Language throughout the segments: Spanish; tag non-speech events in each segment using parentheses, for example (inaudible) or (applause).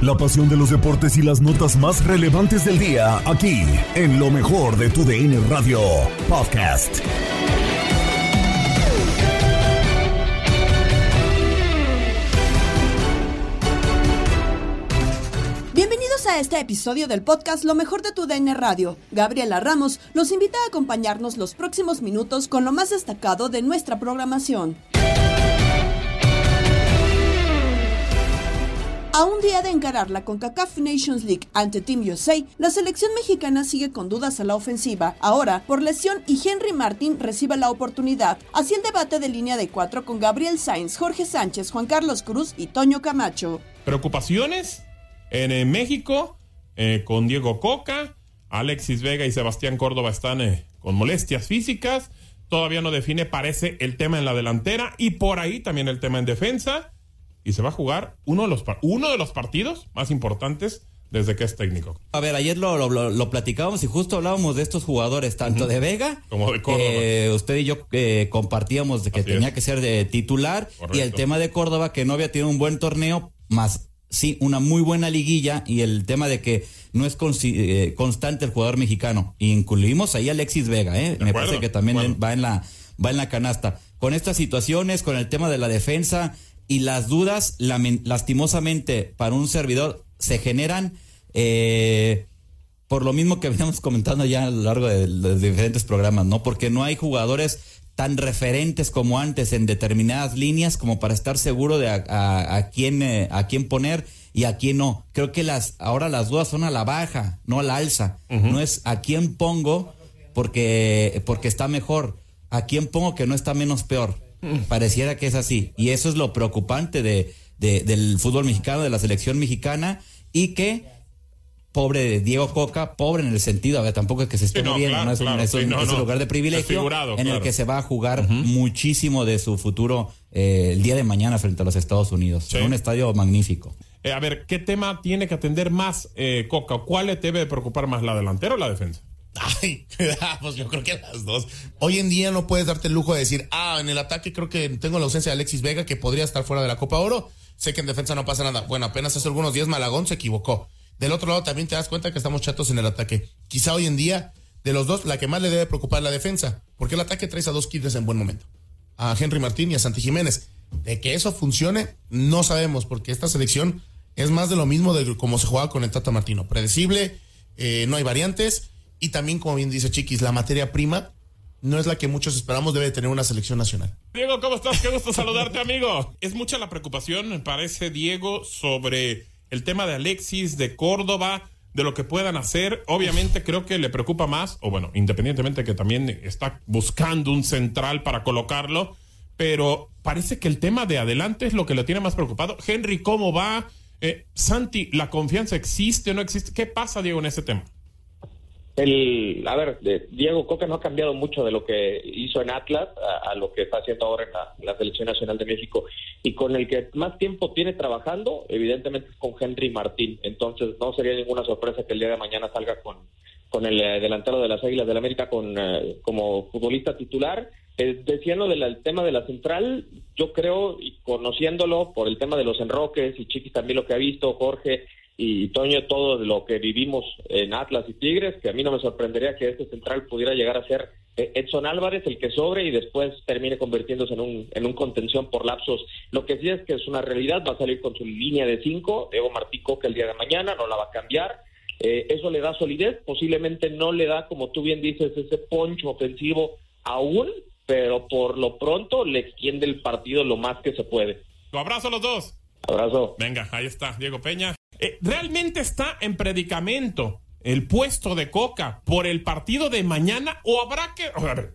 La pasión de los deportes y las notas más relevantes del día, aquí, en lo mejor de tu DN Radio Podcast. Bienvenidos a este episodio del podcast Lo mejor de tu DN Radio. Gabriela Ramos los invita a acompañarnos los próximos minutos con lo más destacado de nuestra programación. A un día de encarar la CONCACAF Nations League ante Team USA, la selección mexicana sigue con dudas a la ofensiva. Ahora, por lesión y Henry Martin recibe la oportunidad. Así el debate de línea de cuatro con Gabriel Sainz, Jorge Sánchez, Juan Carlos Cruz y Toño Camacho. Preocupaciones en, eh, México eh, con Diego Coca, Alexis Vega y Sebastián Córdoba están eh, con molestias físicas. Todavía no define, parece, el tema en la delantera y por ahí también el tema en defensa. Y se va a jugar uno de los, uno de los partidos más importantes desde que es técnico. A ver, ayer lo, lo, lo- lo platicábamos y justo hablábamos de estos jugadores, tanto de Vega Como de Córdoba. que usted y yo eh, compartíamos de que Así tenía es. que ser de titular Correcto. y el tema de Córdoba que no había tenido un buen torneo, más sí una muy buena liguilla y el tema de que no es eh, constante el jugador mexicano. Incluimos ahí a Alexis Vega, ¿eh? Me acuerdo, parece que también va en la va en la canasta. Con estas situaciones, con el tema de la defensa y las dudas, lastimosamente para un servidor se generan eh, por lo mismo que (laughs) veníamos comentando ya a lo largo de los diferentes programas, ¿no? Porque no hay jugadores tan referentes como antes en determinadas líneas como para estar seguro de a, a- a quién eh, a quién poner y a quién no. Creo que las ahora las dudas son a la baja, no a la alza. No es a quién pongo porque porque está mejor, a quién pongo que no está menos peor. Pareciera que es así y eso es lo preocupante de, de- del fútbol mexicano, de la selección mexicana y que pobre de Diego Coca, pobre en el sentido, a ver, tampoco es que se esté Sí, no, muriendo, claro, ¿no? es, un, claro, es un- sí, no, es un no. lugar de privilegio en el que se va a jugar muchísimo de su futuro eh, el día de mañana frente a los Estados Unidos. Sí. En un estadio magnífico. Eh, a ver, ¿qué tema tiene que atender más eh, Coca? ¿Cuál le debe preocupar más, la delantera o la defensa? (laughs) Ay, pues yo creo que las dos. Hoy en día no puedes darte el lujo de decir, ah, en el ataque creo que tengo la ausencia de Alexis Vega, que podría estar fuera de la Copa Oro. Sé que en defensa no pasa nada. Bueno, apenas hace algunos días Malagón se equivocó. Del otro lado también te das cuenta que estamos chatos en el ataque. Quizá hoy en día, de los dos, la que más le debe preocupar la defensa. Porque el ataque traes a dos kidney en buen momento. A Henry Martín y a Santi Jiménez. De que eso funcione, no sabemos, porque esta selección es más de lo mismo de como se jugaba con el Tata Martino. Predecible, eh, no hay variantes. Y también, como bien dice Chiquis, la materia prima no es la que muchos esperamos debe tener una selección nacional. Diego, ¿cómo estás? Qué gusto saludarte, amigo. Es mucha la preocupación, me parece, Diego, sobre el tema de Alexis, de Córdoba, de lo que puedan hacer. Obviamente creo que le preocupa más, o bueno, independientemente que también está buscando un central para colocarlo, pero parece que el tema de adelante es lo que le tiene más preocupado. Henry, ¿cómo va? Eh, Santi, ¿la confianza existe o no existe? ¿Qué pasa, Diego, en ese tema? El, a ver, Diego Coca no ha cambiado mucho de lo que hizo en Atlas a, lo que está haciendo ahora en la, la Selección Nacional de México. Y con el que más tiempo tiene trabajando, evidentemente es con Henry Martín. Entonces no sería ninguna sorpresa que el día de mañana salga con, con el eh, delantero de las Águilas del América con, eh, como futbolista titular. Eh, decían lo del tema de la central, yo creo, y conociéndolo por el tema de los enroques, y Chiquis también lo que ha visto, Jorge y Toño, todo lo que vivimos en Atlas y Tigres, que a mí no me sorprendería que este central pudiera llegar a ser eh, Edson Álvarez, el que sobre y después termine convirtiéndose en un, en un contención por lapsos. Lo que sí es que es una realidad, va a salir con su línea de cinco, Diego Martí Coca el día de mañana, no la va a cambiar. Eh, eso le da solidez, posiblemente no le da, como tú bien dices, ese poncho ofensivo aún, pero por lo pronto le extiende el partido lo más que se puede. Lo abrazo a los dos. Abrazo. Venga, ahí está, Diego Peña. Eh, ¿Realmente está en predicamento el puesto de Coca por el partido de mañana o habrá que...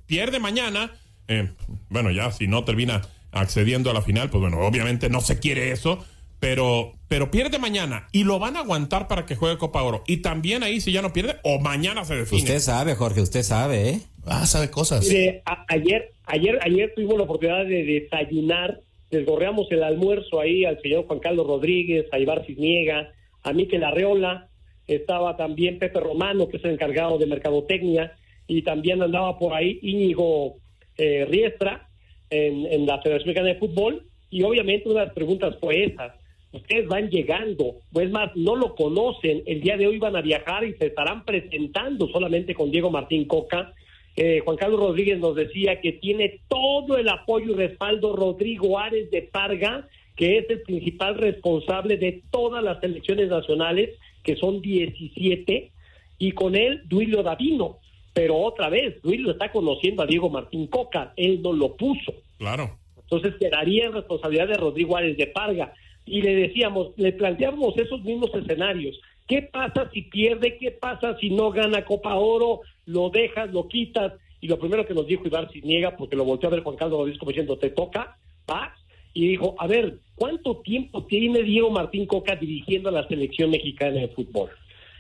Pierde mañana. eh, bueno, ya si no termina accediendo a la final, pues bueno, obviamente no se quiere eso. Pero, pero pierde mañana y lo van a aguantar para que juegue Copa Oro. Y también ahí, si ya no pierde, o mañana se define. Usted sabe, Jorge, usted sabe, ¿eh? Ah, sabe cosas. A- ayer, ayer, ayer tuvimos la oportunidad de desayunar, desgorreamos el almuerzo ahí al señor Juan Carlos Rodríguez, a Ibar Cisniega, a Miquel Arreola, estaba también Pepe Romano, que es el encargado de mercadotecnia, y también andaba por ahí Íñigo eh, Riestra en, en la Federación Mexicana de Fútbol, y obviamente una de las preguntas fue esa. Ustedes van llegando, pues más, no lo conocen, el día de hoy van a viajar y se estarán presentando solamente con Diego Martín Coca, eh, Juan Carlos Rodríguez nos decía que tiene todo el apoyo y respaldo Rodrigo Ares de Parga, que es el principal responsable de todas las selecciones nacionales, que son 17, y con él Duilio Davino. Pero otra vez, Duilio está conociendo a Diego Martín Coca, él no lo puso. Claro. Entonces quedaría en responsabilidad de Rodrigo Ares de Parga. Y le decíamos, le planteábamos esos mismos escenarios. ¿Qué pasa si pierde? ¿Qué pasa si no gana Copa Oro? Lo dejas, lo quitas. Y lo primero que nos dijo Ibar Cisniega, porque lo volteó a ver Juan Carlos Rodríguez como diciendo, te toca, vas. Y dijo, a ver, ¿cuánto tiempo tiene Diego Martín Coca dirigiendo a la selección mexicana de fútbol?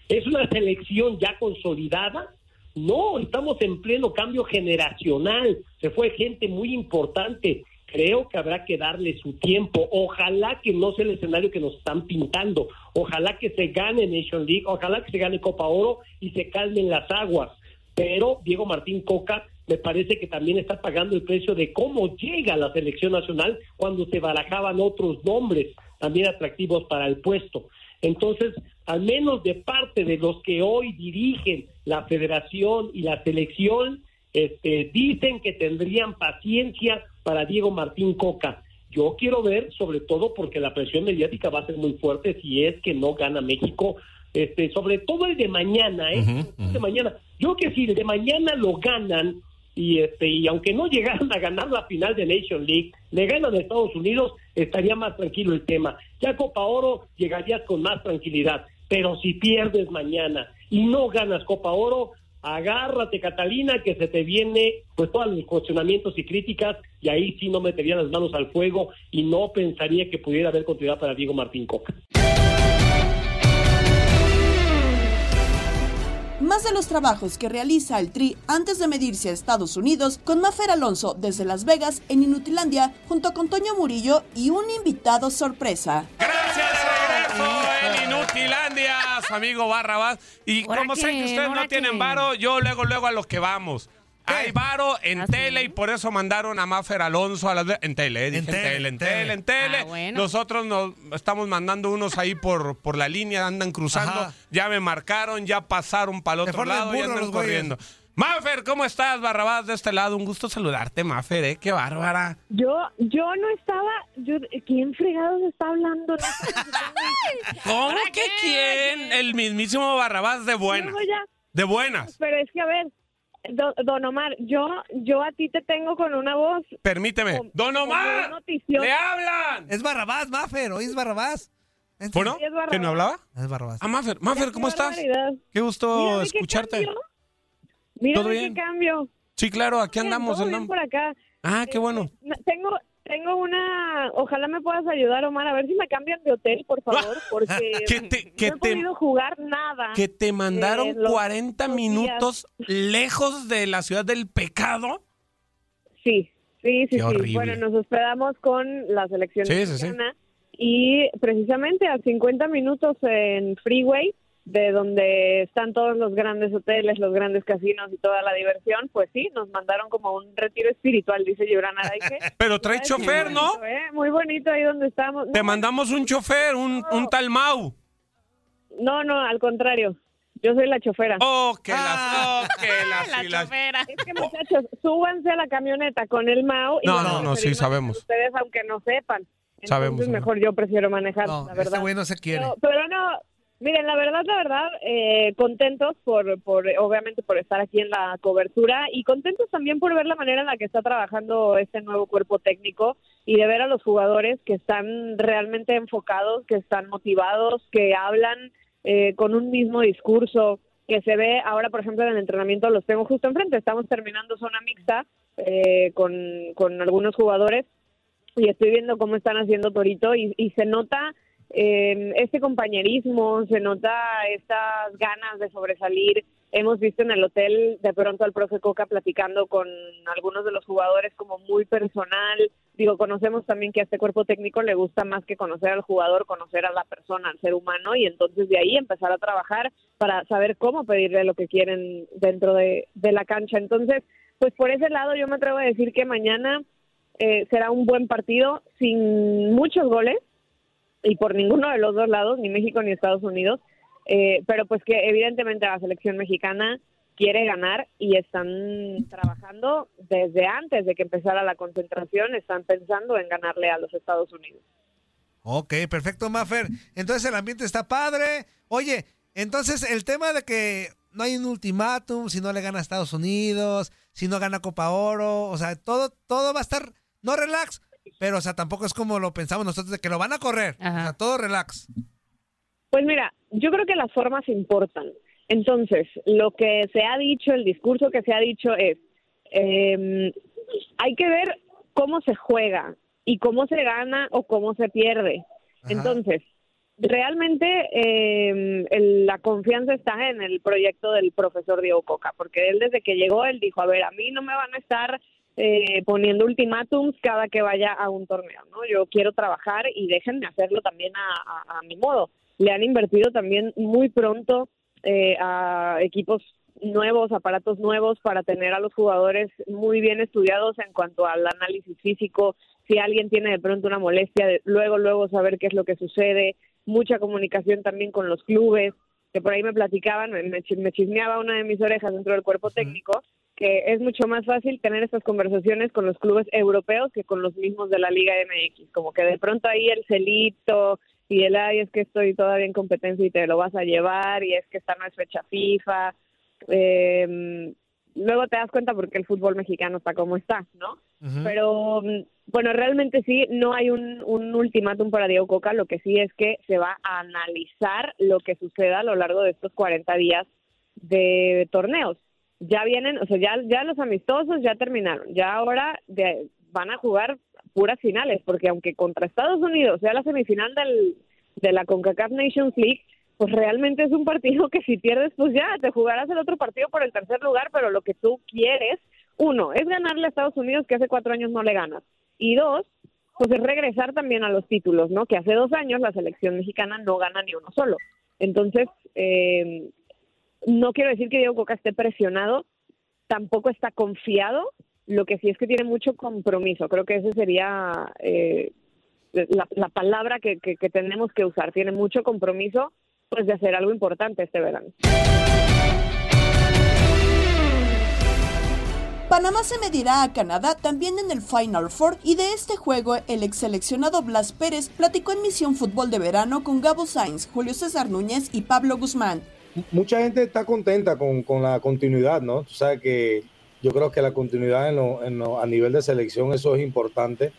¿Es una selección ya consolidada? No, estamos en pleno cambio generacional. Se fue gente muy importante. Creo que habrá que darle su tiempo. Ojalá que no sea el escenario que nos están pintando. Ojalá que se gane Nation League. Ojalá que se gane Copa Oro y se calmen las aguas. Pero Diego Martín Coca me parece que también está pagando el precio de cómo llega a la selección nacional cuando se barajaban otros nombres también atractivos para el puesto. Entonces, al menos de parte de los que hoy dirigen la federación y la selección, este, dicen que tendrían paciencia para Diego Martín Coca. Yo quiero ver, sobre todo porque la presión mediática va a ser muy fuerte si es que no gana México, este, sobre todo el de mañana, ¿eh? El de mañana. Yo que si el de mañana lo ganan y este y aunque no llegaran a ganar la final de Nation League, le ganan a Estados Unidos, estaría más tranquilo el tema. Ya Copa Oro llegarías con más tranquilidad, pero si pierdes mañana y no ganas Copa Oro, agárrate Catalina que se te viene pues todos los cuestionamientos y críticas y ahí sí no metería las manos al fuego y no pensaría que pudiera haber continuidad para Diego Martín Coca. Más de los trabajos que realiza el Tri antes de medirse a Estados Unidos con Mafer Alonso desde Las Vegas en Inutilandia junto con Toño Murillo y un invitado sorpresa. En Inutilandia, su amigo Barrabás. Y ¿Ahora como sé que ustedes no ¿Ahora tienen qué? varo, yo luego, luego a lo que vamos. Hay varo en tele y por eso mandaron a Mafer Alonso a las en tele, eh, dije en tele, en tele, en tele. Ah, bueno. Nosotros nos estamos mandando unos ahí por, por la línea, andan cruzando, Ajá. ya me marcaron, ya pasaron para el otro lado y andan los güeyes. Mafer, ¿cómo estás? Barrabás de este lado, un gusto saludarte, Mafer, ¿eh? Qué bárbara. Yo, yo no estaba, yo, ¿quién fregados está hablando? No. (laughs) ¿Cómo ¿Para que qué? quién? El mismísimo Barrabás de buenas. De buenas. Pero es que, a ver, Do- Don Omar, yo, yo a ti te tengo con una voz. Permíteme. ¡Don Omar! ¡Le hablan! Es Barrabás, Maffer, hoy es Barrabás. ¿Bueno? Sí, es Barrabás. ¿Que no hablaba? Es Barrabás. Ah, Maffer, Maffer, ¿cómo Qué estás? barbaridad. Qué gusto Mira, qué escucharte. cambio. Mira ¿Todo bien? qué cambio. Sí, claro, aquí Bien, andamos. todo bien por acá. Ah, qué bueno. No, Tengo, tengo una. Ojalá me puedas ayudar, Omar, a ver si me cambian de hotel, por (laughs) favor, porque (laughs) te- que no he te- podido jugar nada. Que te mandaron eh, los- 40 los días. minutos lejos de la ciudad del pecado. Sí, sí, sí, Qué sí. horrible. Bueno, nos hospedamos con la selección Sí, sí, sí. mexicana y precisamente a 50 minutos en Freeway, de donde están todos los grandes hoteles, los grandes casinos y toda la diversión, pues sí, nos mandaron como un retiro espiritual, dice Gibran Araige. (laughs) Pero trae chofer, muy ¿no? bonito, ¿eh? Muy bonito ahí donde estamos. Te No, mandamos un chofer, un, un tal Mau. No, no, al contrario. Yo soy la chofera. Oh, que las, oh, que las, y las- Es que muchachos, súbanse a la camioneta con el Mao y No, no, no, sí, sabemos. Ustedes aunque no sepan. Entonces Sabemos, mejor yo prefiero manejar, No, la este verdad. güey no se quiere. Pero, pero no, miren, la verdad, la verdad, eh, contentos por, por, obviamente, por estar aquí en la cobertura y contentos también por ver la manera en la que está trabajando este nuevo cuerpo técnico y de ver a los jugadores que están realmente enfocados, que están motivados, que hablan eh, con un mismo discurso, que se ve ahora, por ejemplo, en el entrenamiento, los tengo justo enfrente, estamos terminando zona mixta eh, con, con algunos jugadores y estoy viendo cómo están haciendo Torito y, y se nota eh, este compañerismo, se nota estas ganas de sobresalir. Hemos visto en el hotel de pronto al profe Coca platicando con algunos de los jugadores como muy personal. Digo, conocemos también que a este cuerpo técnico le gusta más que conocer al jugador, conocer a la persona, al ser humano y entonces de ahí empezar a trabajar para saber cómo pedirle lo que quieren dentro de, de la cancha. Entonces, pues por ese lado yo me atrevo a decir que mañana eh, será un buen partido sin muchos goles y por ninguno de los dos lados, ni México ni Estados Unidos, eh, pero pues que evidentemente la selección mexicana quiere ganar y están trabajando desde antes de que empezara la concentración, están pensando en ganarle a los Estados Unidos. Ok, perfecto, Maffer. Entonces el ambiente está padre. Oye, entonces el tema de que no hay un ultimátum si no le gana a Estados Unidos, si no gana Copa Oro, o sea, todo, todo va a estar, no relax, pero o sea, tampoco es como lo pensamos nosotros de que lo van a correr. O sea, todo relax. Pues mira, yo creo que las formas importan. Entonces, lo que se ha dicho, el discurso que se ha dicho es, eh, hay que ver cómo se juega y cómo se gana o cómo se pierde. Entonces, realmente eh, el- la confianza está en el proyecto del profesor Diego Coca, porque él desde que llegó, él dijo, a ver, a mí no me van a estar eh, poniendo ultimátums cada que vaya a un torneo, ¿no? Yo quiero trabajar y déjenme hacerlo también a, a- a mi modo. Le han invertido también muy pronto eh, a equipos nuevos, aparatos nuevos para tener a los jugadores muy bien estudiados en cuanto al análisis físico, si alguien tiene de pronto una molestia, de- luego, luego saber qué es lo que sucede, mucha comunicación también con los clubes, que por ahí me platicaban, me, me chi- me chismeaba una de mis orejas dentro del cuerpo técnico, que es mucho más fácil tener estas conversaciones con los clubes europeos que con los mismos de la Liga MX, como que de pronto ahí el celito y el, ay, es que estoy todavía en competencia y te lo vas a llevar, y es que esta no es fecha FIFA, eh, luego te das cuenta porque el fútbol mexicano está como está, ¿no? Pero mm, bueno, realmente sí, no hay un, un ultimátum para Diego Coca, lo que sí es que se va a analizar lo que suceda a lo largo de estos 40 días de torneos. Ya vienen, o sea, ya, ya los amistosos ya terminaron, ya ahora van a jugar puras finales, porque aunque contra Estados Unidos sea la semifinal del, de la CONCACAF Nations League, pues realmente es un partido que si pierdes, pues ya, te jugarás el otro partido por el tercer lugar, pero lo que tú quieres, uno, es ganarle a Estados Unidos que hace cuatro años no le ganas, y dos, pues es regresar también a los títulos, ¿no? Que hace dos años la selección mexicana no gana ni uno solo. Entonces, eh, no quiero decir que Diego Coca esté presionado, tampoco está confiado, lo que sí es que tiene mucho compromiso. Creo que esa sería eh, la, la palabra que tenemos que usar. Tiene mucho compromiso pues de hacer algo importante este verano. Panamá se medirá a Canadá también en el Final Four y de este juego el ex seleccionado Blas Pérez platicó en Misión Fútbol de Verano con Gabo Sainz, Julio César Núñez y Pablo Guzmán. Mucha gente está contenta con, con la continuidad, ¿no? Tú sabes que yo creo que la continuidad en a nivel de selección, eso es importante.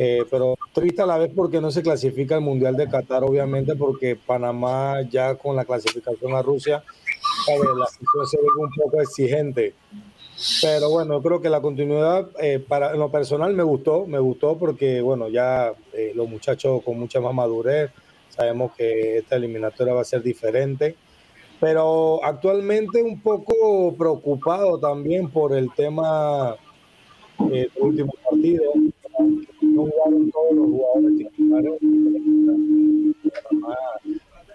Eh, pero triste a la vez porque no se clasifica el Mundial de Qatar, obviamente, porque Panamá ya con la clasificación a Rusia, la situación se ve un poco exigente. Pero bueno, yo creo que la continuidad, eh, para, en lo personal me gustó, me gustó porque, bueno, ya eh, los muchachos con mucha más madurez, sabemos que esta eliminatoria va a ser diferente. Pero actualmente un poco preocupado también por el tema eh, del último partido. No jugaron todos los jugadores titulares.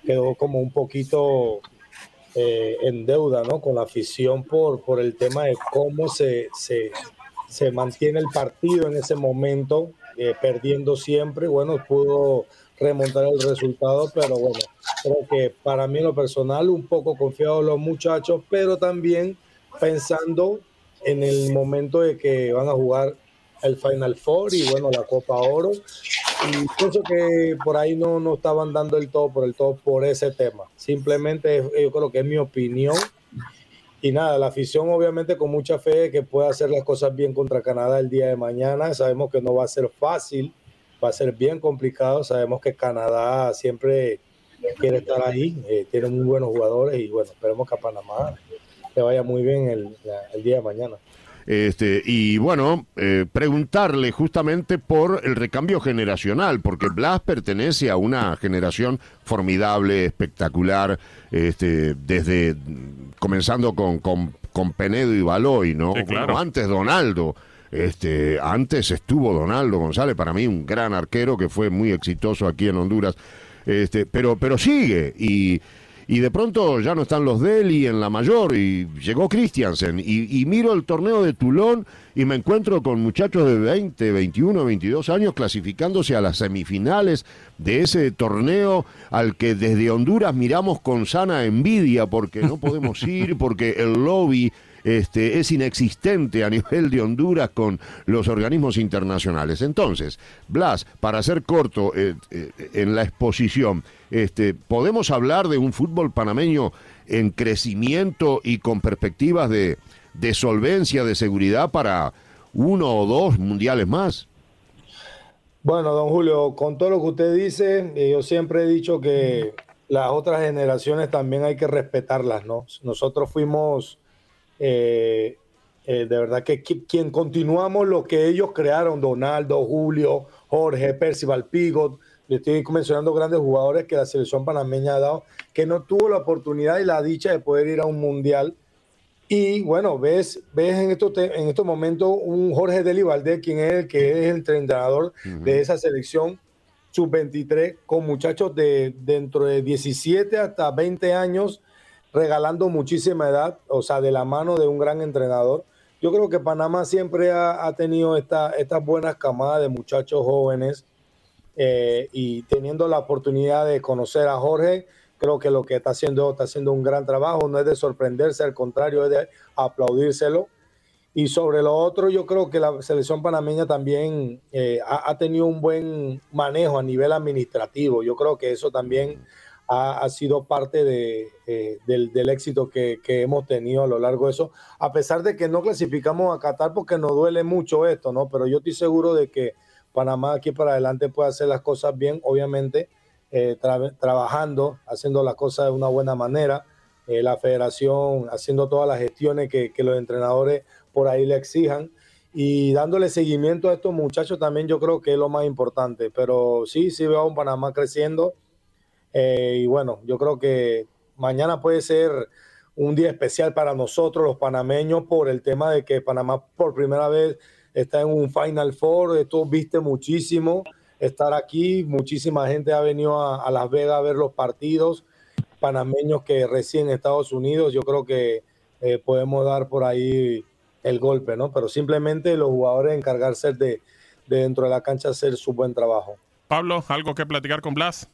Quedó como un poquito eh, en deuda ¿no? con la afición por, por el tema de cómo se, se, se mantiene el partido en ese momento, eh, perdiendo siempre. Bueno, pudo remontar el resultado, pero bueno, creo que para mí lo personal un poco confiado en los muchachos, pero también pensando en el momento de que van a jugar el Final Four y bueno, la Copa Oro. Y pienso que por ahí no, no estaban dando el todo por el todo por ese tema. Simplemente yo creo que es mi opinión. Y nada, la afición obviamente con mucha fe que pueda hacer las cosas bien contra Canadá el día de mañana. Sabemos que no va a ser fácil, va a ser bien complicado. Sabemos que Canadá siempre quiere estar ahí, eh, tiene muy buenos jugadores y bueno, esperemos que a Panamá le vaya muy bien el, día de mañana. Este, y bueno, eh, preguntarle justamente por el recambio generacional, porque Blas pertenece a una generación formidable, espectacular, este, desde comenzando con, con, con Penedo y Baloy, ¿no? Sí, claro. Bueno, antes Donaldo. Este, antes estuvo Donaldo González, para mí un gran arquero que fue muy exitoso aquí en Honduras. Este, pero, pero sigue y, y de pronto ya no están los Deli en la mayor y llegó Christiansen y, y miro el torneo de Tulón y me encuentro con muchachos de 20, 21, 22 años clasificándose a las semifinales de ese torneo al que desde Honduras miramos con sana envidia porque no podemos (laughs) ir, porque el lobby este, es inexistente a nivel de Honduras con los organismos internacionales. Entonces, Blas, para ser corto eh, eh, en la exposición, este, ¿podemos hablar de un fútbol panameño en crecimiento y con perspectivas de, de solvencia, de seguridad para uno o dos mundiales más? Bueno, don Julio, con todo lo que usted dice, eh, yo siempre he dicho que las otras generaciones también hay que respetarlas, ¿no? Nosotros fuimos, eh, eh, de verdad que qui- quien continuamos lo que ellos crearon, Donaldo, Julio, Jorge, Percival Pigot, le estoy mencionando grandes jugadores que la selección panameña ha dado, que no tuvo la oportunidad y la dicha de poder ir a un mundial. Y bueno, ves, ves en, estos en estos momentos un Jorge Deli Valdés, quien es el que es el entrenador de esa selección sub-23, con muchachos de dentro de 17 hasta 20 años, regalando muchísima edad, o sea, de la mano de un gran entrenador. Yo creo que Panamá siempre ha, tenido esta, estas buenas camadas de muchachos jóvenes eh, y teniendo la oportunidad de conocer a Jorge, creo que lo que está haciendo está haciendo un gran trabajo, no es de sorprenderse, al contrario, es de aplaudírselo. Y sobre lo otro, yo creo que la selección panameña también eh, ha tenido un buen manejo a nivel administrativo. Yo creo que eso también ha, sido parte de, eh, del, del éxito que, que hemos tenido a lo largo de eso, a pesar de que no clasificamos a Qatar porque nos duele mucho esto, ¿no? Pero yo estoy seguro de que Panamá aquí para adelante puede hacer las cosas bien, obviamente eh, tra- trabajando, haciendo las cosas de una buena manera, eh, la federación haciendo todas las gestiones que, que los entrenadores por ahí le exijan. Y dándole seguimiento a estos muchachos también yo creo que es lo más importante, pero sí, sí veo a un Panamá creciendo eh, y bueno, yo creo que mañana puede ser un día especial para nosotros los panameños por el tema de que Panamá por primera vez está en un Final Four, esto viste muchísimo estar aquí, muchísima gente ha venido a, a Las Vegas a ver los partidos, panameños que en Estados Unidos, yo creo que eh, podemos dar por ahí el golpe, ¿no? Pero simplemente los jugadores encargarse de, de dentro de la cancha hacer su buen trabajo. Pablo, ¿algo que platicar con Blas?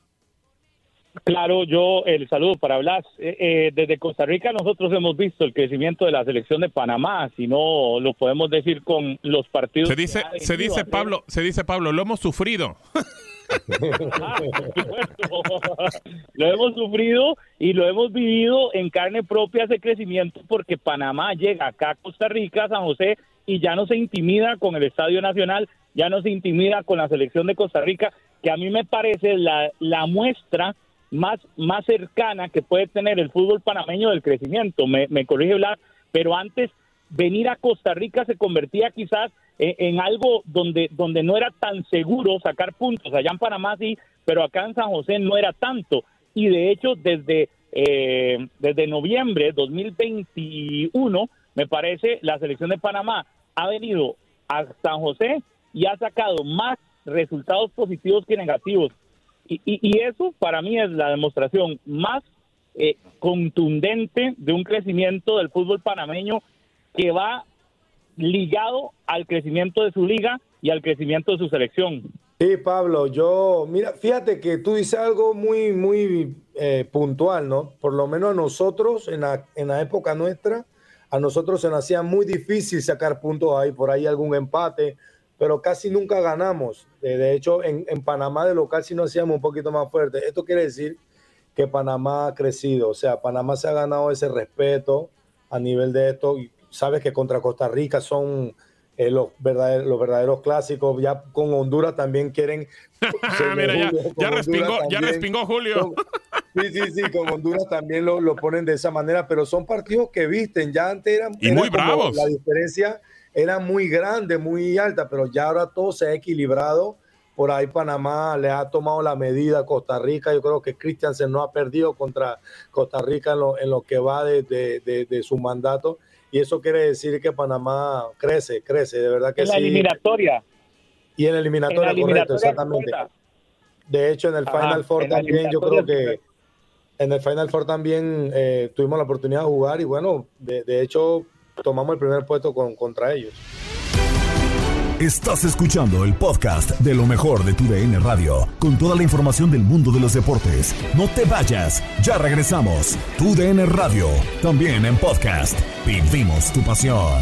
Claro, yo el saludo para Blas. Eh, eh, desde Costa Rica nosotros hemos visto el crecimiento de la selección de Panamá, si no lo podemos decir con los partidos. Se dice, se dice. Pablo, se dice Pablo, lo hemos sufrido. (laughs) lo hemos sufrido y lo hemos vivido en carne propia ese crecimiento porque Panamá llega acá a Costa Rica, San José, y ya no se intimida con el Estadio Nacional, ya no se intimida con la selección de Costa Rica, que a mí me parece la, la muestra más, más cercana que puede tener el fútbol panameño del crecimiento. Me, me corrige Blas, pero antes venir a Costa Rica se convertía quizás en, algo donde, donde no era tan seguro sacar puntos. Allá en Panamá sí, pero acá en San José no era tanto. Y de hecho, desde, eh, desde noviembre 2021, me parece, la selección de Panamá ha venido a San José y ha sacado más resultados positivos que negativos. Y, y, eso para mí es la demostración más eh, contundente de un crecimiento del fútbol panameño que va ligado al crecimiento de su liga y al crecimiento de su selección. Sí, Pablo, yo, mira, fíjate que tú dices algo muy, muy eh, puntual, ¿no? Por lo menos a nosotros, en la, en la época nuestra, a nosotros se nos hacía muy difícil sacar puntos ahí, por ahí algún empate, pero casi nunca ganamos. De, hecho, en, en, Panamá de local sí nos hacíamos un poquito más fuerte. Esto quiere decir que Panamá ha crecido, o sea, Panamá se ha ganado ese respeto a nivel de esto. Sabes que contra Costa Rica son eh, los, verdaderos, los verdaderos clásicos. Ya con Honduras también quieren. (laughs) Mira, ya, ya, respingó, también, ya, respingó, Julio. Con, sí, sí, sí, con Honduras también lo, lo, ponen de esa manera, pero son partidos que visten. Ya antes eran. Y muy bravos. La diferencia era muy grande, muy alta, pero ya ahora todo se ha equilibrado. Por ahí Panamá le ha tomado la medida a Costa Rica. Yo creo que Christiansen no ha perdido contra Costa Rica en lo, en lo que va de, de, de, de su mandato y eso quiere decir que Panamá crece, crece, de verdad que en sí. la eliminatoria. Y en la eliminatoria, en la eliminatoria correcto, exactamente. De hecho, en el Final Four también, yo creo que en el Final Four también eh, tuvimos la oportunidad de jugar y bueno, de, de hecho, tomamos el primer puesto con, contra ellos. Estás escuchando el podcast de lo mejor de tu DN Radio, con toda la información del mundo de los deportes. No te vayas, ya regresamos. Tu DN Radio, también en podcast. Vivimos tu pasión.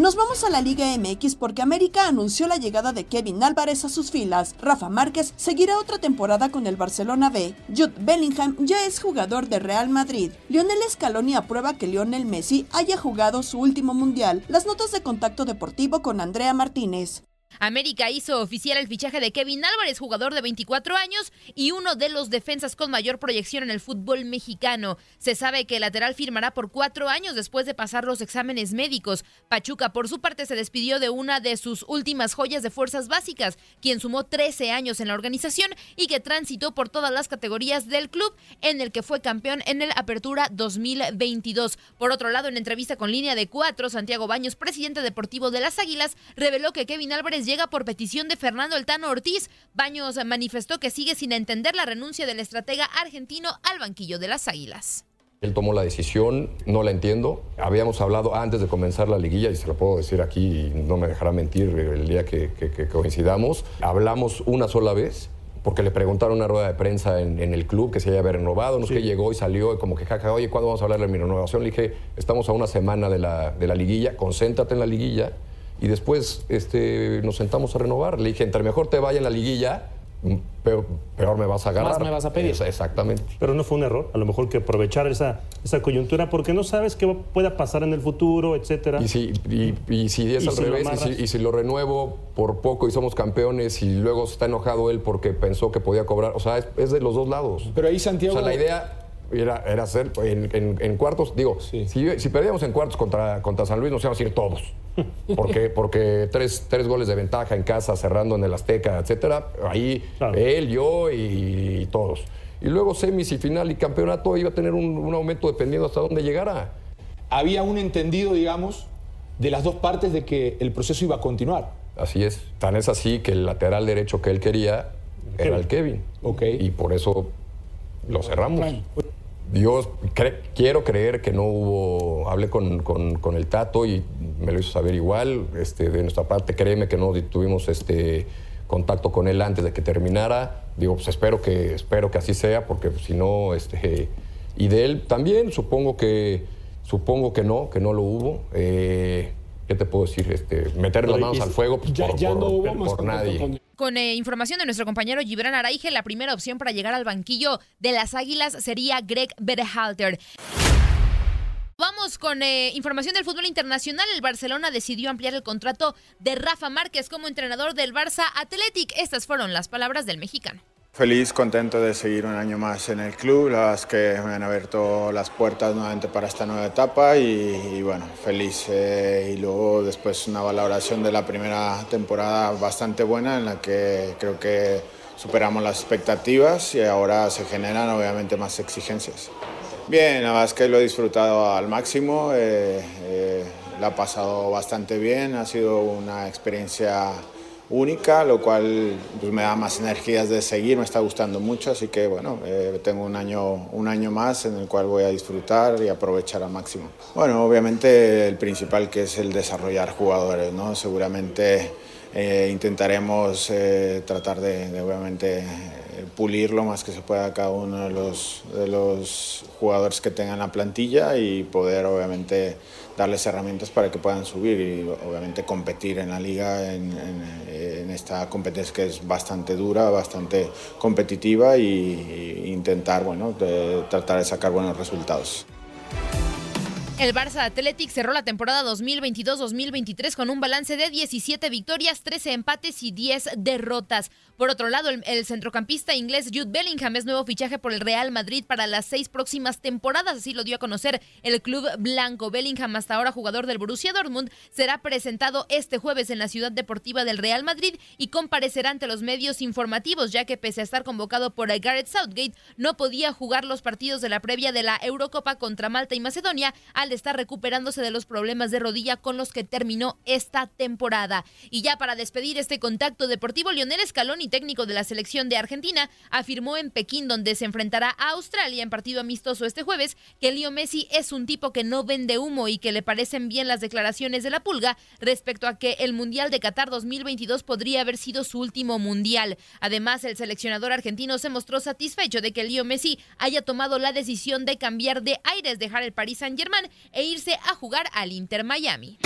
Nos vamos a la Liga MX porque América anunció la llegada de Kevin Álvarez a sus filas. Rafa Márquez seguirá otra temporada con el Barcelona B. Jude Bellingham ya es jugador de Real Madrid. Lionel Scaloni aprueba que Lionel Messi haya jugado su último mundial. Las notas de contacto deportivo con Andrea Martínez. América hizo oficial el fichaje de Kevin Álvarez, jugador de 24 años y uno de los defensas con mayor proyección en el fútbol mexicano. Se sabe que el lateral firmará por cuatro años después de pasar los exámenes médicos. Pachuca, por su parte, se despidió de una de sus últimas joyas de fuerzas básicas, quien sumó 13 años en la organización y que transitó por todas las categorías del club, en el que fue campeón en el Apertura 2022. Por otro lado, en entrevista con línea de cuatro, Santiago Baños, presidente deportivo de las Águilas, reveló que Kevin Álvarez llega por petición de Fernando El Tano Ortiz. Baños manifestó que sigue sin entender la renuncia del estratega argentino al banquillo de las Águilas. Él tomó la decisión, no la entiendo. Habíamos hablado antes de comenzar la liguilla, y se lo puedo decir aquí, y no me dejará mentir el día que, que, que coincidamos. Hablamos una sola vez, porque le preguntaron una rueda de prensa en, en, el club que se haya renovado, no sé sí. qué llegó y salió y como que jaja, oye, ¿cuándo vamos a hablar de mi renovación? Le dije, estamos a una semana de la, de la liguilla, concéntrate en la liguilla y después este, nos sentamos a renovar. Le dije, entre mejor te vaya en la liguilla, peor, peor, me vas a agarrar. Más me vas a pedir. Es, exactamente. Pero no fue un error, a lo mejor que aprovechar esa, esa coyuntura porque no sabes qué pueda pasar en el futuro, etcétera. Y si, y, y si es ¿Y al si revés, y si, amarras? y si lo renuevo por poco y somos campeones y luego está enojado él porque pensó que podía cobrar, o sea, es, es de los dos lados. Pero ahí Santiago... O sea, la idea era, era hacer en, en- en cuartos, digo, si, si perdíamos en cuartos contra, contra San Luis nos íbamos a ir todos. (laughs) Porque, porque tres, tres goles de ventaja en casa, cerrando en el Azteca, etcétera, ahí él, yo y, todos. Y luego semis y final y campeonato iba a tener un, un aumento dependiendo hasta dónde llegara. Había un entendido, digamos, de las dos partes de que el proceso iba a continuar. Así es. Tan es así que el lateral derecho que él quería era el Kevin. Y por eso lo cerramos. Cre- quiero creer que no hubo. Hablé con, con- con el Tato y me lo hizo saber igual. Este, de nuestra parte, créeme que no tuvimos este contacto con él antes de que terminara. Digo, pues espero que, espero que así sea, porque si no, este. Y de él también, supongo que, supongo que no, que no lo hubo. Eh, ¿Qué te puedo decir? Este, meter las manos al fuego pues, ya- por, ya por- no hubo por- más por contacto nadie. con- Con eh, información de nuestro compañero Gibran Araige, la primera opción para llegar al banquillo de las Águilas sería Greg Berhalter. Vamos con eh, información del fútbol internacional. El Barcelona decidió ampliar el contrato de Rafa Márquez como entrenador del Barça Athletic. Estas fueron las palabras del mexicano. Feliz, contento de seguir un año más en el club. La verdad es que me han abierto las puertas nuevamente para esta nueva etapa y, y bueno, feliz. Eh, y luego después una valoración de la primera temporada bastante buena en la que creo que superamos las expectativas y ahora se generan obviamente más exigencias. Bien, la verdad es que lo he disfrutado al máximo, eh, eh, la ha pasado bastante bien, ha sido una experiencia única, lo cual pues, me da más energías de seguir, me está gustando mucho, así que bueno, eh, tengo un año, un año más en el cual voy a disfrutar y aprovechar al máximo. Bueno, obviamente el principal que es el desarrollar jugadores, ¿no? Seguramente eh, intentaremos eh, tratar de, de, obviamente pulir lo más que se pueda cada uno de los, de los jugadores que tengan la plantilla y poder obviamente darles herramientas para que puedan subir y obviamente competir en la liga en, en- en esta competencia que es bastante dura, bastante competitiva y, y intentar bueno, de- tratar de sacar buenos resultados. El Barça Athletic cerró la temporada 2022-2023 con un balance de 17 victorias, 13 empates y 10 derrotas. Por otro lado, el, centrocampista inglés Jude Bellingham es nuevo fichaje por el Real Madrid para las seis próximas temporadas, así lo dio a conocer el club blanco. Bellingham, hasta ahora jugador del Borussia Dortmund, será presentado este jueves en la ciudad deportiva del Real Madrid y comparecerá ante los medios informativos, ya que pese a estar convocado por Gareth Southgate, no podía jugar los partidos de la previa de la Eurocopa contra Malta y Macedonia al estar recuperándose de los problemas de rodilla con los que terminó esta temporada. Y ya para despedir este contacto deportivo, Lionel Scaloni, técnico de la selección de Argentina, afirmó en Pekín, donde se enfrentará a Australia en partido amistoso este jueves, que Leo Messi es un tipo que no vende humo y que le parecen bien las declaraciones de la pulga respecto a que el Mundial de Qatar 2022 podría haber sido su último mundial. Además, el seleccionador argentino se mostró satisfecho de que Leo Messi haya tomado la decisión de cambiar de aires, dejar el Paris Saint-Germain e irse a jugar al Inter Miami.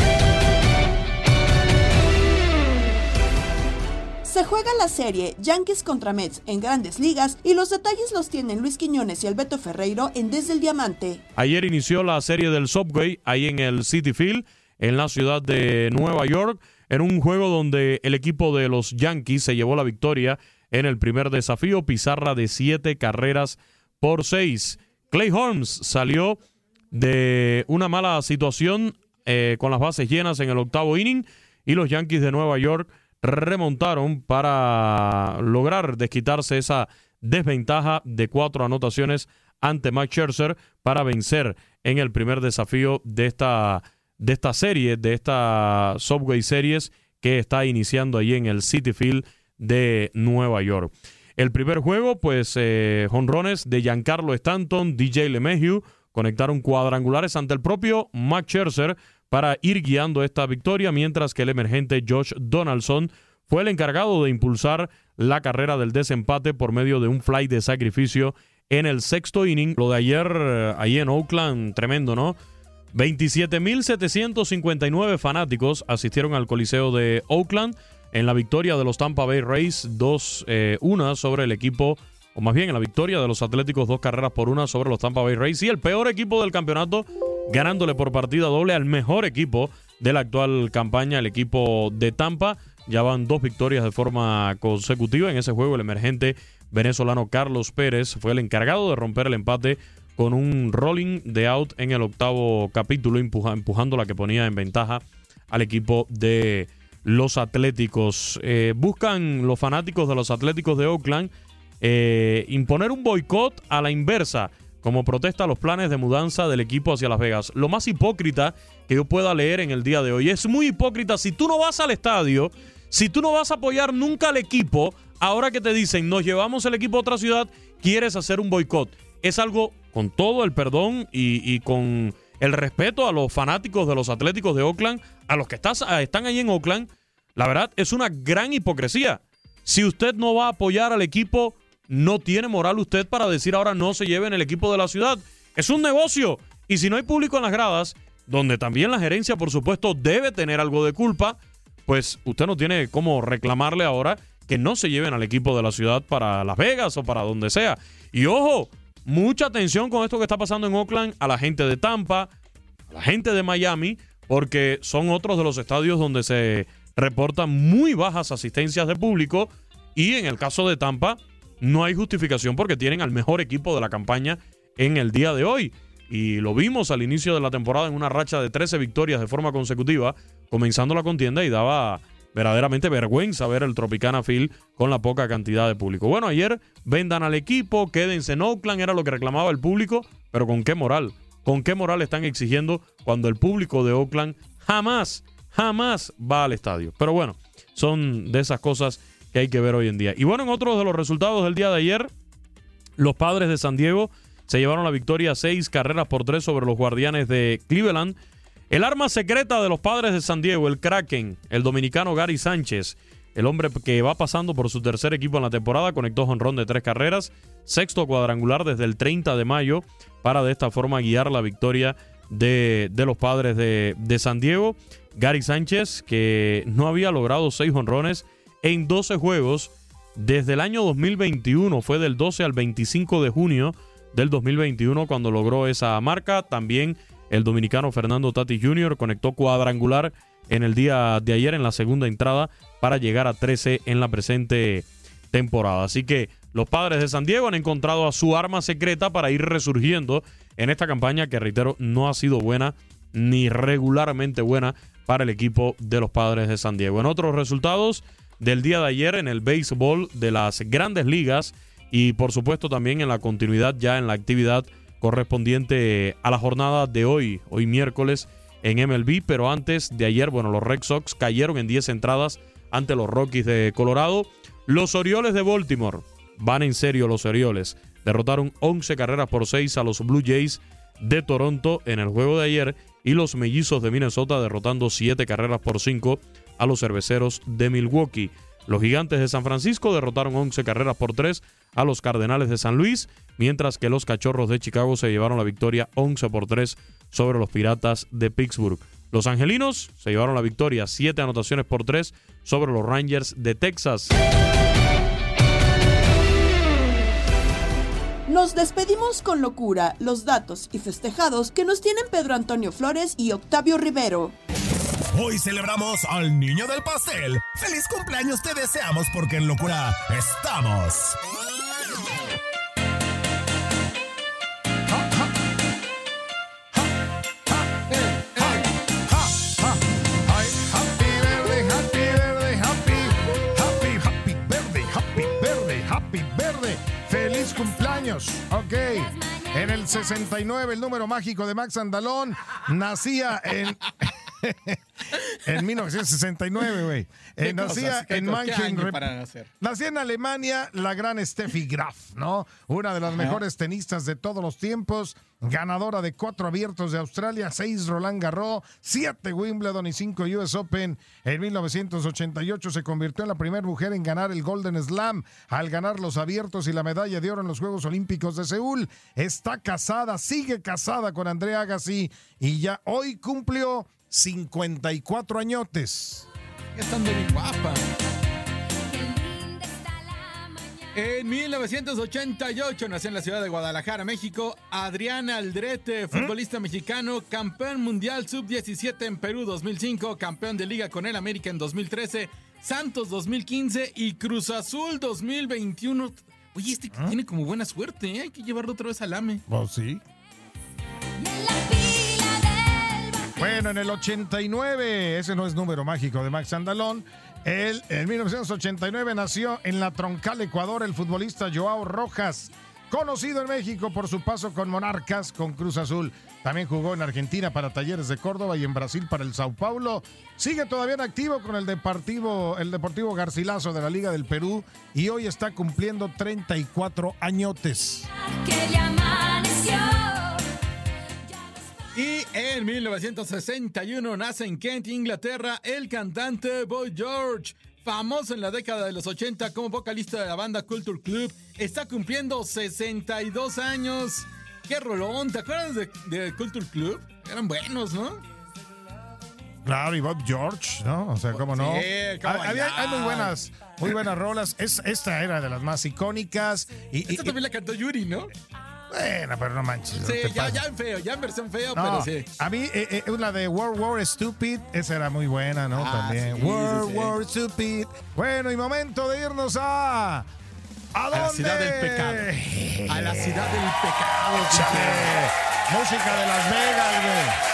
Se juega la serie Yankees contra Mets en grandes ligas y los detalles los tienen Luis Quiñones y Alberto Ferreiro en Desde el Diamante. Ayer inició la serie del Subway ahí en el City Field, en la ciudad de Nueva York, en un juego donde el equipo de los Yankees se llevó la victoria en el primer desafío, pizarra de siete carreras por seis. Clay Holmes salió de una mala situación eh, con las bases llenas en el octavo inning y los Yankees de Nueva York remontaron para lograr desquitarse esa desventaja de cuatro anotaciones ante Max Scherzer para vencer en el primer desafío de esta, de esta serie, de esta Subway Series que está iniciando ahí en el City Field de Nueva York. El primer juego, pues, eh, jonrones de Giancarlo Stanton, DJ LeMahieu, conectaron cuadrangulares ante el propio Max Scherzer para ir guiando esta victoria, mientras que el emergente Josh Donaldson fue el encargado de impulsar la carrera del desempate por medio de un fly de sacrificio en el sexto inning. Lo de ayer, eh, ahí en Oakland, tremendo, ¿no? 27.759 fanáticos asistieron al Coliseo de Oakland en la victoria de los Tampa Bay Rays 2-1 sobre el equipo, o más bien en la victoria de los Atléticos dos carreras por una sobre los Tampa Bay Rays y el peor equipo del campeonato ganándole por partida doble al mejor equipo de la actual campaña, el equipo de Tampa. Ya van dos victorias de forma consecutiva. En ese juego el emergente venezolano Carlos Pérez fue el encargado de romper el empate con un rolling de out en el octavo capítulo, empuja- empujando la que ponía en ventaja al equipo de los Atléticos. Eh, buscan los fanáticos de los Atléticos de Oakland eh, imponer un boicot a la inversa como protesta a los planes de mudanza del equipo hacia Las Vegas. Lo más hipócrita que yo pueda leer en el día de hoy. Es muy hipócrita si tú no vas al estadio, si tú no vas a apoyar nunca al equipo, ahora que te dicen nos llevamos el equipo a otra ciudad, quieres hacer un boicot. Es algo con todo el perdón y, con el respeto a los fanáticos de los Atléticos de Oakland, a los que estás- están ahí en Oakland. La verdad es una gran hipocresía. Si usted no va a apoyar al equipo, no tiene moral usted para decir ahora no se lleven el equipo de la ciudad. Es un negocio. Y si no hay público en las gradas, donde también la gerencia, por supuesto, debe tener algo de culpa, pues usted no tiene cómo reclamarle ahora que no se lleven al equipo de la ciudad para Las Vegas o para donde sea. Y ojo, mucha atención con esto que está pasando en Oakland a la gente de Tampa, a la gente de Miami, porque son otros de los estadios donde se reportan muy bajas asistencias de público y en el caso de Tampa no hay justificación porque tienen al mejor equipo de la campaña en el día de hoy. Y lo vimos al inicio de la temporada en una racha de 13 victorias de forma consecutiva, comenzando la contienda y daba verdaderamente vergüenza ver el Tropicana Field con la poca cantidad de público. Bueno, ayer vendan al equipo, quédense en Oakland, era lo que reclamaba el público, pero ¿con qué moral? ¿Con qué moral están exigiendo cuando el público de Oakland jamás, jamás va al estadio? Pero bueno, son de esas cosas que hay que ver hoy en día. Y bueno, en otros de los resultados del día de ayer, los padres de San Diego se llevaron la victoria seis carreras por tres sobre los guardianes de Cleveland. El arma secreta de los padres de San Diego, el Kraken, el dominicano Gary Sánchez, el hombre que va pasando por su tercer equipo en la temporada, conectó jonrón de tres carreras, sexto cuadrangular desde el 30 de mayo, para de esta forma guiar la victoria de, de los padres de, de San Diego. Gary Sánchez, que no había logrado seis jonrones en 12 juegos desde el año 2021, fue del 12 al 25 de junio del 2021 cuando logró esa marca. También el dominicano Fernando Tati Jr. conectó cuadrangular en el día de ayer en la segunda entrada para llegar a 13 en la presente temporada. Así que los padres de San Diego han encontrado a su arma secreta para ir resurgiendo en esta campaña que, reitero, no ha sido buena ni regularmente buena para el equipo de los padres de San Diego. En otros resultados del día de ayer en el béisbol de las grandes ligas y por supuesto también en la continuidad ya en la actividad correspondiente a la jornada de hoy, hoy miércoles en MLB, pero antes de ayer, bueno, los Red Sox cayeron en 10 entradas ante los Rockies de Colorado. Los Orioles de Baltimore van en serio los Orioles. Derrotaron 11 carreras por 6 a los Blue Jays de Toronto en el juego de ayer y los Mellizos de Minnesota derrotando 7 carreras por 5 a los Cerveceros de Milwaukee. Los Gigantes de San Francisco derrotaron 11 carreras por 3 a los Cardenales de San Luis, mientras que los Cachorros de Chicago se llevaron la victoria 11 por 3 sobre los Piratas de Pittsburgh. Los Angelinos se llevaron la victoria 7 anotaciones por 3 sobre los Rangers de Texas. Nos despedimos con locura, los datos y festejados que nos tienen Pedro Antonio Flores y Octavio Rivero. Hoy celebramos al niño del pastel. ¡Feliz cumpleaños te deseamos porque en locura estamos! Happy verde, happy verde, happy, happy, happy verde, happy verde, happy verde. Feliz cumpleaños. Ok. En el 69, el número mágico de Max Andalón nacía en. (laughs) en 1969, güey. ¿Qué Eh, nacía en. Nacía en Alemania la gran Steffi Graf, ¿no? Una de las Ajá. mejores tenistas de todos los tiempos, ganadora de cuatro abiertos de Australia, seis Roland Garros, siete Wimbledon y cinco US Open. En 1988 se convirtió en la primera mujer en ganar el Golden Slam al ganar los abiertos y la medalla de oro en los Juegos Olímpicos de Seúl. Está casada, sigue casada con Andrea Agassi y ya hoy cumplió 54 añotes. Estando bien guapa. En 1988 nació en la ciudad de Guadalajara, México, Adriana Aldrete, futbolista mexicano, campeón mundial sub-17 en Perú 2005, campeón de liga con el América en 2013, Santos 2015 y Cruz Azul 2021. Oye, este que tiene como buena suerte, ¿eh? Hay que llevarlo otra vez al AME. Pues sí. Bueno, en el 89, ese no es número mágico de Max Andalón. Él, en 1989 nació en la Troncal, Ecuador, el futbolista Joao Rojas, conocido en México por su paso con Monarcas, con Cruz Azul. También jugó en Argentina para Talleres de Córdoba y en Brasil para el Sao Paulo. Sigue todavía en activo con el Deportivo, el Deportivo Garcilaso de la Liga del Perú y hoy está cumpliendo 34 añotes. Y en 1961 nace en Kent, Inglaterra, el cantante Boy George. Famoso en la década de los 80 como vocalista de la banda Culture Club, está cumpliendo 62 años. ¡Qué rolón! ¿Te acuerdas de, de Culture Club? Eran buenos, ¿no? Claro, y Bob George, ¿no? O sea, ¿cómo no? Sí, cómo hay, hay- hay muy buenas, muy buenas rolas. Es, esta era de las más icónicas. Y, y- Esta también la cantó Yuri, ¿no? Bueno, pero no manches. Sí, ya, ya en feo, ya en versión feo, No, pero sí. A mí, eh, eh, una de World War Stupid, esa era muy buena, ¿no? Ah, También. sí, World sí. War Stupid. Bueno, y momento de irnos a. ¿A, A la ciudad del pecado. (laughs) A la ciudad del pecado. Música de Las Vegas, güey.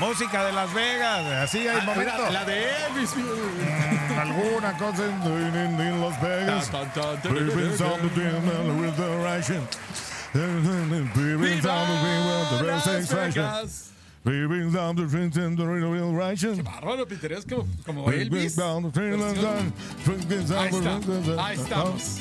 Música de Las Vegas, así hay Ah, momento. la, la de Elvis. Mm, alguna cosa en, en- en Las Vegas. Resurrection. Bárbaro, Peter, es como, Elvis. Ahí está, ahí estamos.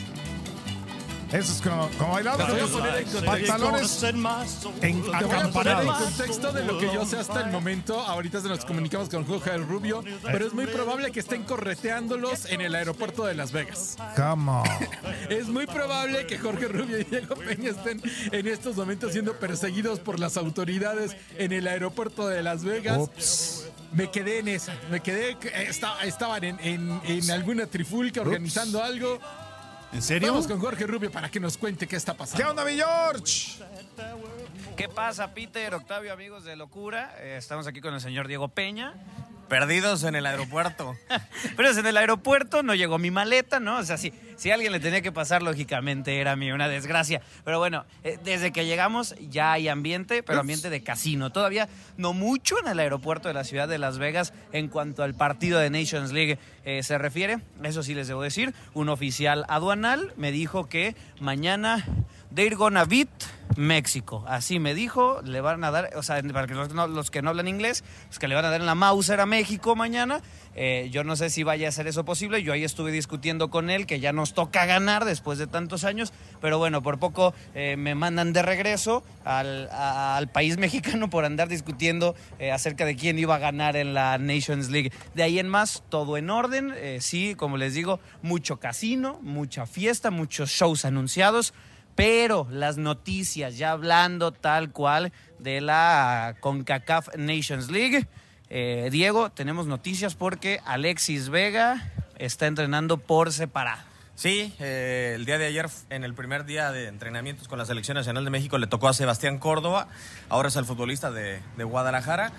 Eso es como, como bailar. Te voy a poner en contexto. Pantalones en Te voy a poner en contexto de lo que yo sé hasta el momento. Ahorita se nos comunicamos con Jorge del Rubio, pero es muy probable que estén correteándolos en el aeropuerto de Las Vegas. Come on. (laughs) Es muy probable que Jorge Rubio y Diego Peña estén en estos momentos siendo perseguidos por las autoridades en el aeropuerto de Las Vegas. Ups. Me quedé en esa. Me quedé. esta- estaban en, en- en alguna trifulca organizando algo. ¿En serio? Vamos con Jorge Rubio para que nos cuente qué está pasando. ¿Qué onda, mi George? ¿Qué pasa, Peter, Octavio, amigos de Locura? Eh, estamos aquí con el señor Diego Peña. Perdidos en el aeropuerto. (laughs) Pero en el aeropuerto no llegó mi maleta, ¿no? O sea, si, si alguien le tenía que pasar, lógicamente era a mí una desgracia. Pero bueno, eh, desde que llegamos ya hay ambiente, pero ambiente de casino. Todavía no mucho en el aeropuerto de la ciudad de Las Vegas en cuanto al partido de Nations League eh, se refiere. Eso sí les debo decir. Un oficial aduanal me dijo que mañana they're gonna beat México. Así me dijo, le van a dar, o sea, para que los, no- los que no hablan inglés, pues que le van a dar en la Mauser a México mañana. Eh, yo no sé si vaya a ser eso posible. Yo ahí estuve discutiendo con él que ya nos toca ganar después de tantos años. Pero bueno, por poco eh, me mandan de regreso al, a- al país (laughs) mexicano por andar discutiendo eh, acerca de quién iba a ganar en la Nations League. De ahí en más, todo en orden. Eh, sí, como les digo, mucho casino, mucha fiesta, muchos shows anunciados. Pero las noticias, ya hablando tal cual de la CONCACAF Nations League, eh, Diego, tenemos noticias porque Alexis Vega está entrenando por separado. Sí, eh, el día de ayer, en el primer día de entrenamientos con la Selección Nacional de México, le tocó a Sebastián Córdoba, ahora es el futbolista de, de Guadalajara,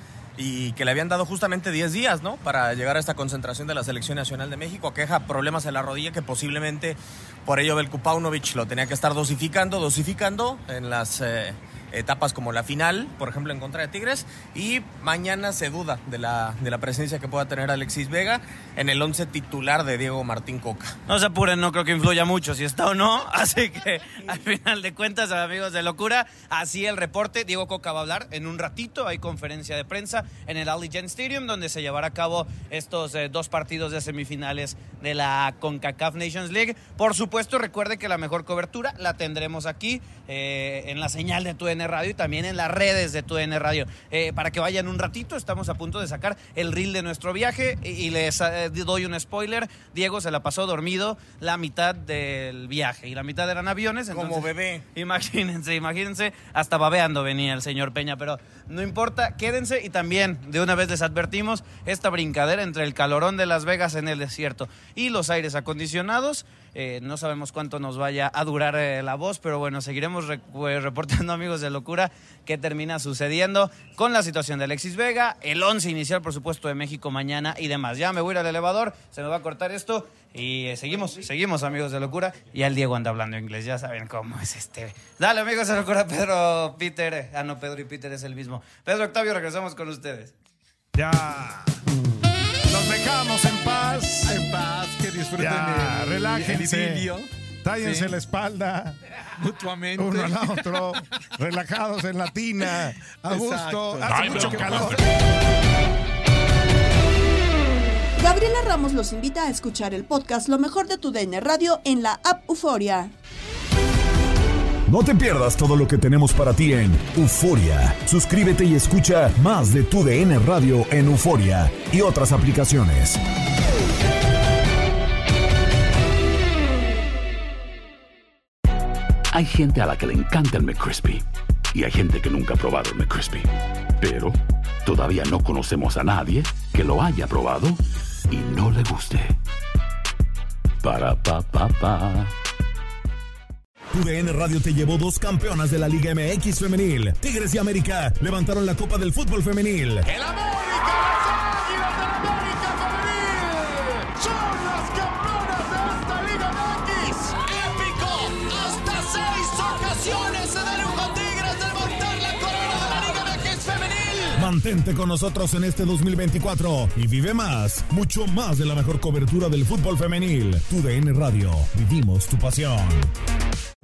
y que le habían dado justamente 10 días, ¿no? Para llegar a esta concentración de la Selección Nacional de México. Queja problemas en la rodilla que posiblemente por ello Belko Paunovic lo tenía que estar dosificando, dosificando en las eh, etapas como la final, por ejemplo, en contra de Tigres. Y mañana se duda de la, de la presencia que pueda tener Alexis Vega en el 11 titular de Diego Martín Coca. No se apuren, no creo que influya mucho si está o no. (laughs) Así que al final de cuentas, amigos de locura, así el reporte. Diego Coca va a hablar en un ratito. Hay conferencia de prensa en el Allegiant Stadium, donde se llevará a cabo estos eh, dos partidos de semifinales de la CONCACAF Nations League. Por supuesto, recuerde que la mejor cobertura la tendremos aquí eh, en la señal de TUN Radio y también en las redes de TUN Radio. Eh, para que vayan un ratito, estamos a punto de sacar el reel de nuestro viaje y, y les eh, doy un spoiler. Diego se la pasó dormido la mitad del viaje y la mitad eran aviones. Como bebé. Imagínense, imagínense, hasta babeando venía el señor Peña, pero no importa, quédense y también de una vez les advertimos esta brincadera entre el calorón de Las Vegas en el desierto y los aires acondicionados. Eh, no sabemos cuánto nos vaya a durar eh, la voz, pero bueno, seguiremos re- pues, reportando (laughs) amigos de locura, qué termina sucediendo con la situación de Alexis Vega, el 11 inicial, por supuesto, de México mañana y demás. Ya me voy a ir al elevador, se me va a cortar esto y eh, seguimos, seguimos, amigos de locura. Y el Diego anda hablando inglés, ya saben cómo es este. Dale, amigos de locura, Pedro, Peter. Ah, no, Pedro y Peter es el mismo. Pedro Octavio, regresamos con ustedes. Ya. Dejamos en paz. En paz, que disfruten Ya, el- relájense. el idilio. Tállense Sí. la espalda. Mutuamente. Uno al otro. relajados en la tina. A gusto. Hace Ay, mucho calor. Gabriela Ramos los invita a escuchar el podcast Lo mejor de tu DN Radio en la app Euforia. No te pierdas todo lo que tenemos para ti en Euforia. Suscríbete y escucha más de tu DN Radio en Euforia y otras aplicaciones. Hay gente a la que le encanta el McCrispy y hay gente que nunca ha probado el McCrispy. Pero todavía no conocemos a nadie que lo haya probado y no le guste. Para pa pa pa. Tu DN Radio te llevó dos campeonas de la Liga MX femenil. Tigres y América levantaron la Copa del Fútbol femenil. ¡El América, Águilas del América Femenil! ¡Son las campeonas de esta Liga MX! ¡Épico! ¡Hasta seis ocasiones se dieron con Tigres de levantar la corona de la Liga MX Femenil! Mantente con nosotros en este 2024 y vive más, mucho más de la mejor cobertura del fútbol femenil. Tu DN Radio, vivimos tu pasión.